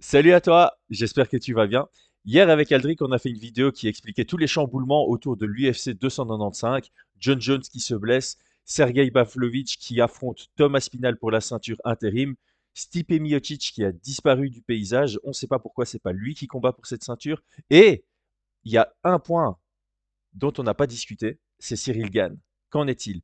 Salut à toi, j'espère que tu vas bien. Hier avec Aldric, on a fait une vidéo qui expliquait tous les chamboulements autour de l'UFC 295, John Jones qui se blesse, Sergei Pavlovich qui affronte Tom Aspinall pour la ceinture intérim, Stipe Miocic qui a disparu du paysage, on ne sait pas pourquoi c'est pas lui qui combat pour cette ceinture, et il y a un point dont on n'a pas discuté, c'est Cyril Gann. Qu'en est-il?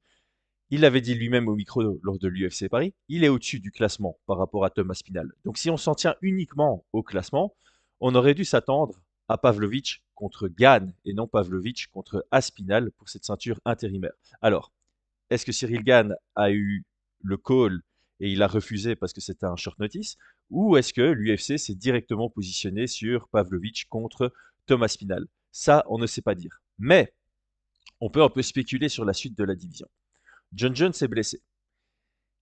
Il l'avait dit lui-même au micro lors de l'UFC Paris, il est au-dessus du classement par rapport à Thomas Spinal. Donc si on s'en tient uniquement au classement, on aurait dû s'attendre à Pavlovich contre Gann et non Pavlovich contre Aspinal pour cette ceinture intérimaire. Alors, est-ce que Cyril Gann a eu le call et il a refusé parce que c'était un short notice ou est-ce que l'UFC s'est directement positionné sur Pavlovich contre Thomas Spinal Ça, on ne sait pas dire. Mais on peut un peu spéculer sur la suite de la division. John Jones est blessé.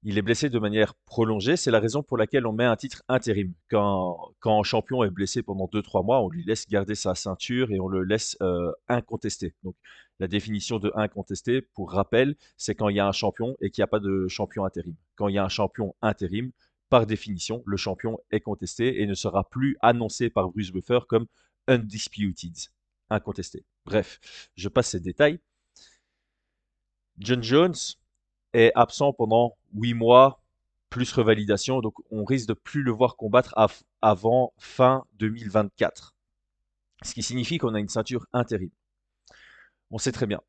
Il est blessé de manière prolongée, c'est la raison pour laquelle on met un titre intérim. Quand, un champion est blessé pendant 2-3 mois, on lui laisse garder sa ceinture et on le laisse euh, incontesté. Donc la définition de incontesté, pour rappel, c'est quand il y a un champion et qu'il n'y a pas de champion intérim. Quand il y a un champion intérim, par définition, le champion est contesté et ne sera plus annoncé par Bruce Buffer comme undisputed, incontesté. Bref, je passe ces détails. John Jones est absent pendant 8 mois, plus revalidation, donc on risque de plus le voir combattre avant fin 2024. Ce qui signifie qu'on a une ceinture intérim. On sait très bien,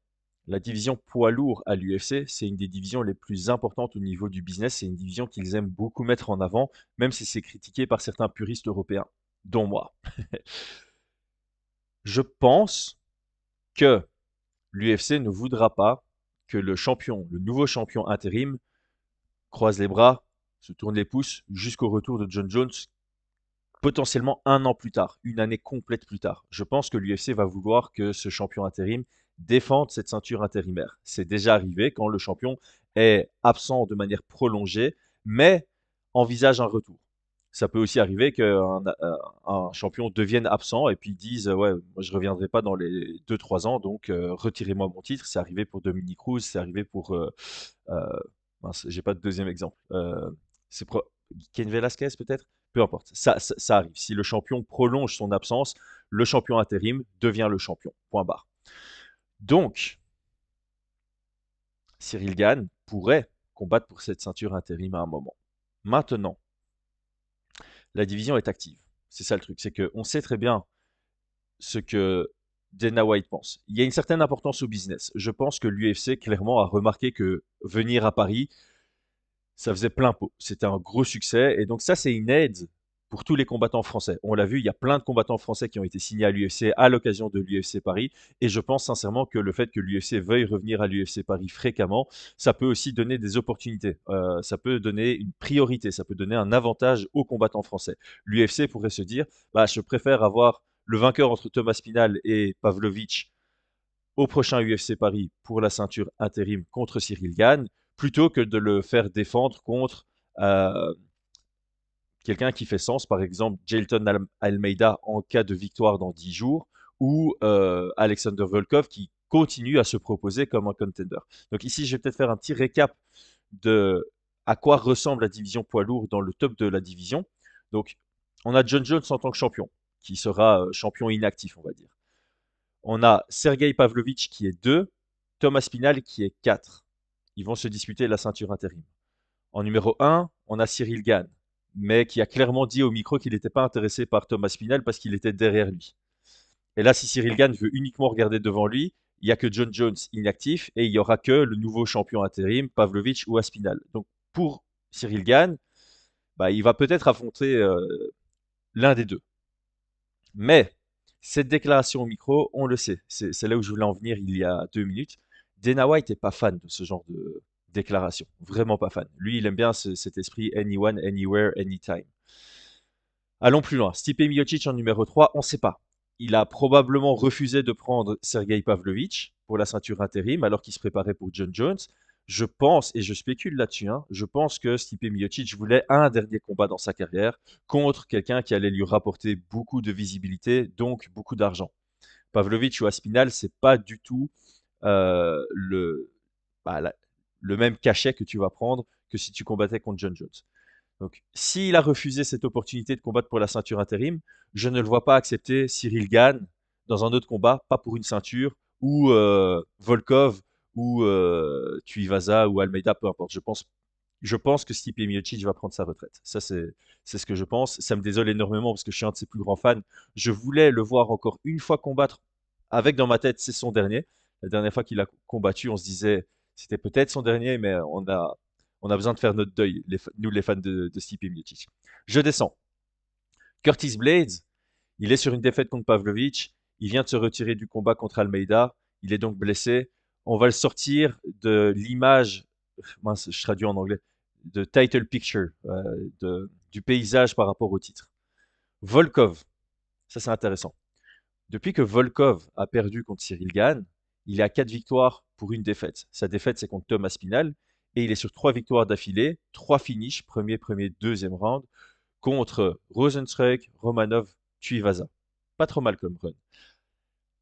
la division poids lourd à l'UFC, c'est une des divisions les plus importantes au niveau du business. C'est une division qu'ils aiment beaucoup mettre en avant, même si c'est critiqué par certains puristes européens, dont moi. Je pense que l'UFC ne voudra pas que le champion, le nouveau champion intérim, croise les bras, se tourne les pouces jusqu'au retour de John Jones, potentiellement un an plus tard, une année complète plus tard. Je pense que l'UFC va vouloir que ce champion intérim défende cette ceinture intérimaire. C'est déjà arrivé quand le champion est absent de manière prolongée, mais envisage un retour ça peut aussi arriver qu'un un champion devienne absent et puis dise ouais moi je reviendrai pas dans les 2-3 ans donc euh, retirez-moi mon titre. C'est arrivé pour Dominique Cruz c'est arrivé pour euh, euh, j'ai pas de deuxième exemple. Euh, c'est Ken Velasquez peut-être? Peu importe. Ça, ça, ça arrive. Si le champion prolonge son absence le champion intérim devient le champion. Point barre. Donc Cyril Gann pourrait combattre pour cette ceinture intérim à un moment. Maintenant la division est active. C'est ça le truc, c'est qu'on sait très bien ce que Dana White pense. Il y a une certaine importance au business. Je pense que l'UFC clairement a remarqué que venir à Paris, ça faisait plein pot. C'était un gros succès et donc ça c'est une aide pour tous les combattants français. On l'a vu, il y a plein de combattants français qui ont été signés à l'UFC à l'occasion de l'UFC Paris. Et je pense sincèrement que le fait que l'UFC veuille revenir à l'UFC Paris fréquemment, ça peut aussi donner des opportunités. Euh, ça peut donner une priorité, ça peut donner un avantage aux combattants français. L'UFC pourrait se dire, bah, je préfère avoir le vainqueur entre Thomas Spinal et Pavlovich au prochain UFC Paris pour la ceinture intérim contre Cyril Gann, plutôt que de le faire défendre contre... Euh, quelqu'un qui fait sens, par exemple Jelton Almeida en cas de victoire dans 10 jours, ou euh, Alexander Volkov qui continue à se proposer comme un contender. Donc ici, je vais peut-être faire un petit récap de à quoi ressemble la division poids lourd dans le top de la division. Donc, on a John Jones en tant que champion, qui sera euh, champion inactif, on va dire. On a Sergei Pavlovich qui est 2, Thomas Spinal qui est 4. Ils vont se disputer la ceinture intérim. En numéro 1, on a Cyril Gann mais qui a clairement dit au micro qu'il n'était pas intéressé par Thomas Spinell parce qu'il était derrière lui. Et là, si Cyril Gann veut uniquement regarder devant lui, il n'y a que John Jones inactif et il n'y aura que le nouveau champion intérim, Pavlovich ou Aspinal. Donc pour Cyril Gann, bah, il va peut-être affronter euh, l'un des deux. Mais cette déclaration au micro, on le sait, c'est là où je voulais en venir il y a deux minutes. Dana White n'est pas fan de ce genre de, déclaration. Vraiment pas fan. Lui, il aime bien cet esprit anyone, anywhere, anytime. Allons plus loin. Stipe Miocic en numéro 3, on ne sait pas. Il a probablement refusé de prendre Sergei Pavlovich pour la ceinture intérim alors qu'il se préparait pour John Jones. Je pense, et je spécule là-dessus, hein, je pense que Stipe Miocic voulait un dernier combat dans sa carrière contre quelqu'un qui allait lui rapporter beaucoup de visibilité, donc beaucoup d'argent. Pavlovich ou Aspinal, c'est pas du tout euh, le, bah, le même cachet que tu vas prendre que si tu combattais contre John Jones. Donc, s'il a refusé cette opportunité de combattre pour la ceinture intérim, je ne le vois pas accepter Cyril Gann dans un autre combat, pas pour une ceinture, ou euh, Volkov, ou euh, Tuivasa, ou Almeida, peu importe. Je pense, je pense que Stipe Miocic va prendre sa retraite. Ça, c'est, ce que je pense. Ça me désole énormément parce que je suis un de ses plus grands fans. Je voulais le voir encore une fois combattre avec dans ma tête, c'est son dernier. La dernière fois qu'il a combattu, on se disait, c'était peut-être son dernier, mais on a, on a besoin de faire notre deuil, nous les fans de, de Stipe. Je descends. Curtis Blades, il est sur une défaite contre Pavlovich. Il vient de se retirer du combat contre Almeida. Il est donc blessé. On va le sortir de l'image, je traduis en anglais, de title picture, euh, de, du paysage par rapport au titre. Volkov, ça c'est intéressant. Depuis que Volkov a perdu contre Cyril Gann, il est à 4 victoires pour une défaite. Sa défaite, c'est contre Thomas Spinal. Et il est sur 3 victoires d'affilée, 3 finishes, premier, premier, deuxième round, contre Rosenstruck, Romanov, Tuivasa. Pas trop mal comme run.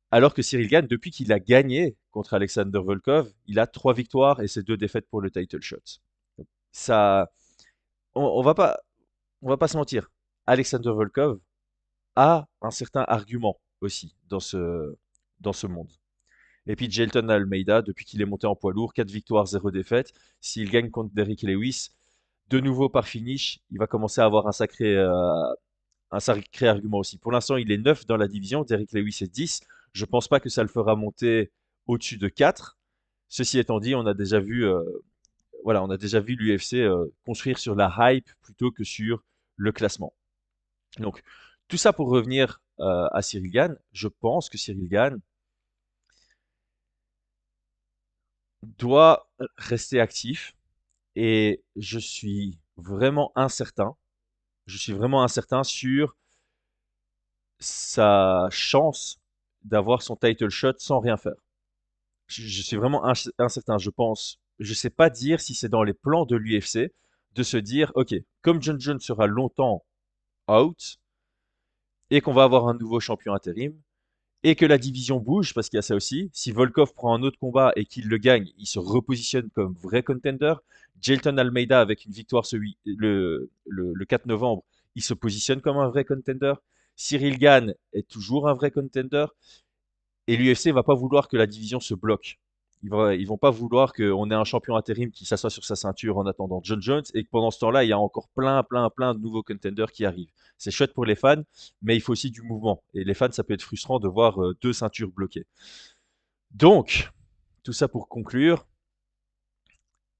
Alors que Cyril Gann, depuis qu'il a gagné contre Alexander Volkov, il a 3 victoires et c'est 2 défaites pour le title shot. Ça, on, on va pas, on va pas se mentir. Alexander Volkov a un certain argument aussi dans ce, dans ce monde. Et puis Jelton Almeida, depuis qu'il est monté en poids lourd, 4 victoires, 0 défaites. S'il gagne contre Derrick Lewis, de nouveau par finish, il va commencer à avoir un sacré, euh, argument aussi. Pour l'instant, il est 9 dans la division, Derrick Lewis est 10. Je ne pense pas que ça le fera monter au-dessus de 4. Ceci étant dit, on a déjà vu, euh, voilà, l'UFC euh, construire sur la hype plutôt que sur le classement. Donc, tout ça pour revenir à Cyril Gann, je pense que Cyril Gann doit rester actif et je suis vraiment incertain. Je suis vraiment incertain sur sa chance d'avoir son title shot sans rien faire. Je, suis vraiment incertain. Je pense, je sais pas dire si c'est dans les plans de l'UFC de se dire, ok, comme John Jones sera longtemps out, et qu'on va avoir un nouveau champion intérim et que la division bouge, parce qu'il y a ça aussi. Si Volkov prend un autre combat et qu'il le gagne, il se repositionne comme vrai contender. Jelton Almeida, avec une victoire le, le, 4 novembre, il se positionne comme un vrai contender. Cyril Gann est toujours un vrai contender. Et l'UFC va pas vouloir que la division se bloque. Ils vont, vont pas vouloir qu'on ait un champion intérim qui s'assoit sur sa ceinture en attendant John Jones et que pendant ce temps-là, il y a encore plein, plein, plein de nouveaux contenders qui arrivent. C'est chouette pour les fans, mais il faut aussi du mouvement. Et les fans, ça peut être frustrant de voir euh, deux ceintures bloquées. Donc, tout ça pour conclure,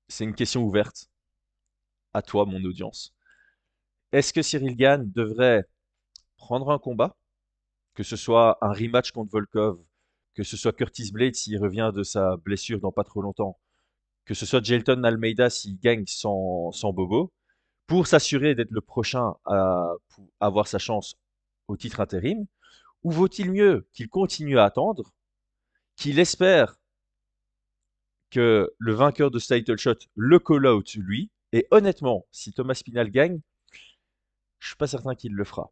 c'est une question ouverte à toi, mon audience. Est-ce que Cyril Gann devrait prendre un combat, que ce soit un rematch contre Volkov, que ce soit Curtis Blade s'il revient de sa blessure dans pas trop longtemps, que ce soit Jelton Almeida s'il gagne sans, Bobo, pour s'assurer d'être le prochain à, avoir sa chance au titre intérim, ou vaut-il mieux qu'il continue à attendre, qu'il espère que le vainqueur de ce title shot le call out lui, et honnêtement, si Thomas Spinal gagne, je suis pas certain qu'il le fera.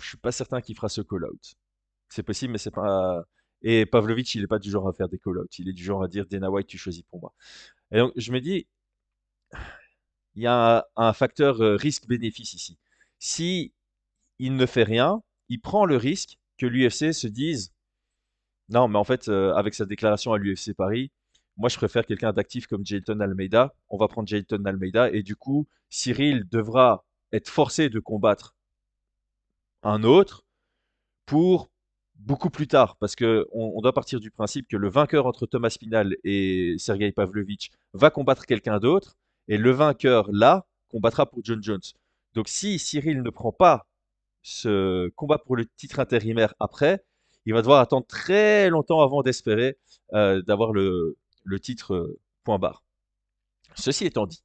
Je suis pas certain qu'il fera ce call out. C'est possible, mais c'est pas. Et Pavlovich, il est pas du genre à faire des call-outs. Il est du genre à dire Dana White, tu choisis pour moi. Et donc, je me dis, il y a un, facteur euh, risque-bénéfice ici. Si il ne fait rien, il prend le risque que l'UFC se dise, non, mais en fait, euh, avec sa déclaration à l'UFC Paris, moi, je préfère quelqu'un d'actif comme Jayton Almeida. On va prendre Jayton Almeida. Et du coup, Cyril devra être forcé de combattre un autre pour beaucoup plus tard, parce que on, doit partir du principe que le vainqueur entre Thomas Spinal et Sergei Pavlovich va combattre quelqu'un d'autre, et le vainqueur là combattra pour John Jones. Donc si Cyril ne prend pas ce combat pour le titre intérimaire après, il va devoir attendre très longtemps avant d'espérer euh, d'avoir le, titre euh, point barre. Ceci étant dit,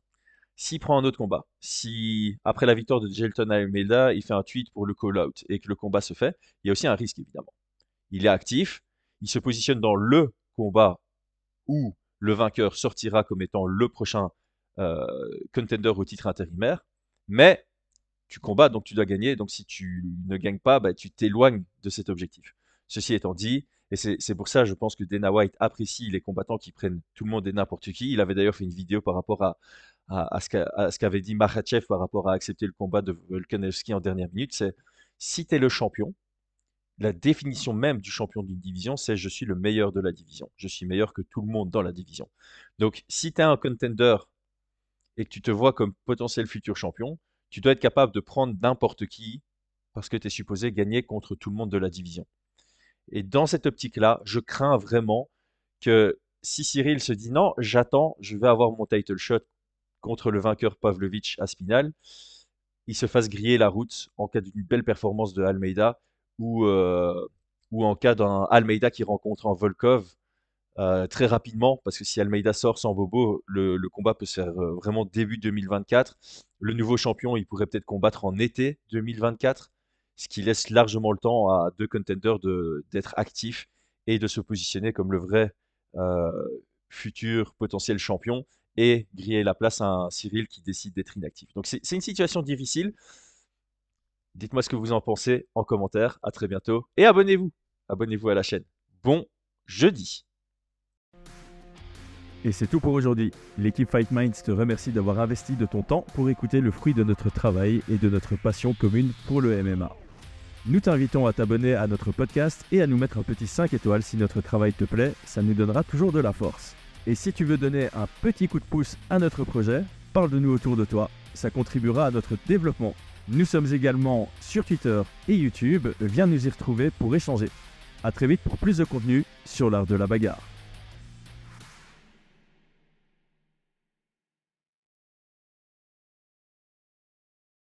s'il prend un autre combat, si après la victoire de Jelton Almeida, il fait un tweet pour le call-out et que le combat se fait, il y a aussi un risque évidemment il est actif, il se positionne dans le combat où le vainqueur sortira comme étant le prochain euh, contender au titre intérimaire, mais tu combats, donc tu dois gagner, donc si tu ne gagnes pas, bah, tu t'éloignes de cet objectif. Ceci étant dit, et c'est pour ça, je pense que Dana White apprécie les combattants qui prennent tout le monde et n'importe qui. Il avait d'ailleurs fait une vidéo par rapport à, ce qu'avait dit Makhachev par rapport à accepter le combat de Volkanovski en dernière minute, c'est si tu es le champion, la définition même du champion d'une division, c'est je suis le meilleur de la division. Je suis meilleur que tout le monde dans la division. Donc, si tu es un contender et que tu te vois comme potentiel futur champion, tu dois être capable de prendre n'importe qui parce que tu es supposé gagner contre tout le monde de la division. Et dans cette optique-là, je crains vraiment que si Cyril se dit non, j'attends, je vais avoir mon title shot contre le vainqueur Pavlovich Aspinal, il se fasse griller la route en cas d'une belle performance de Almeida ou, euh, ou en cas d'un Almeida qui rencontre un Volkov euh, très rapidement, parce que si Almeida sort sans Bobo, le, combat peut se faire euh, vraiment début 2024. Le nouveau champion, il pourrait peut-être combattre en été 2024, ce qui laisse largement le temps à deux contenders d'être actifs et de se positionner comme le vrai futur potentiel champion et griller la place à un Cyril qui décide d'être inactif. Donc c'est une situation difficile. Dites-moi ce que vous en pensez en commentaire. À très bientôt. Et abonnez-vous. Abonnez-vous à la chaîne. Bon jeudi. Et c'est tout pour aujourd'hui. L'équipe Fight Minds te remercie d'avoir investi de ton temps pour écouter le fruit de notre travail et de notre passion commune pour le MMA. Nous t'invitons à t'abonner à notre podcast et à nous mettre un petit 5 étoiles si notre travail te plaît, ça nous donnera toujours de la force. Et si tu veux donner un petit coup de pouce à notre projet, parle de nous autour de toi, ça contribuera à notre développement. Nous sommes également sur Twitter et YouTube, viens nous y retrouver pour échanger. A très vite pour plus de contenu sur l'art de la bagarre.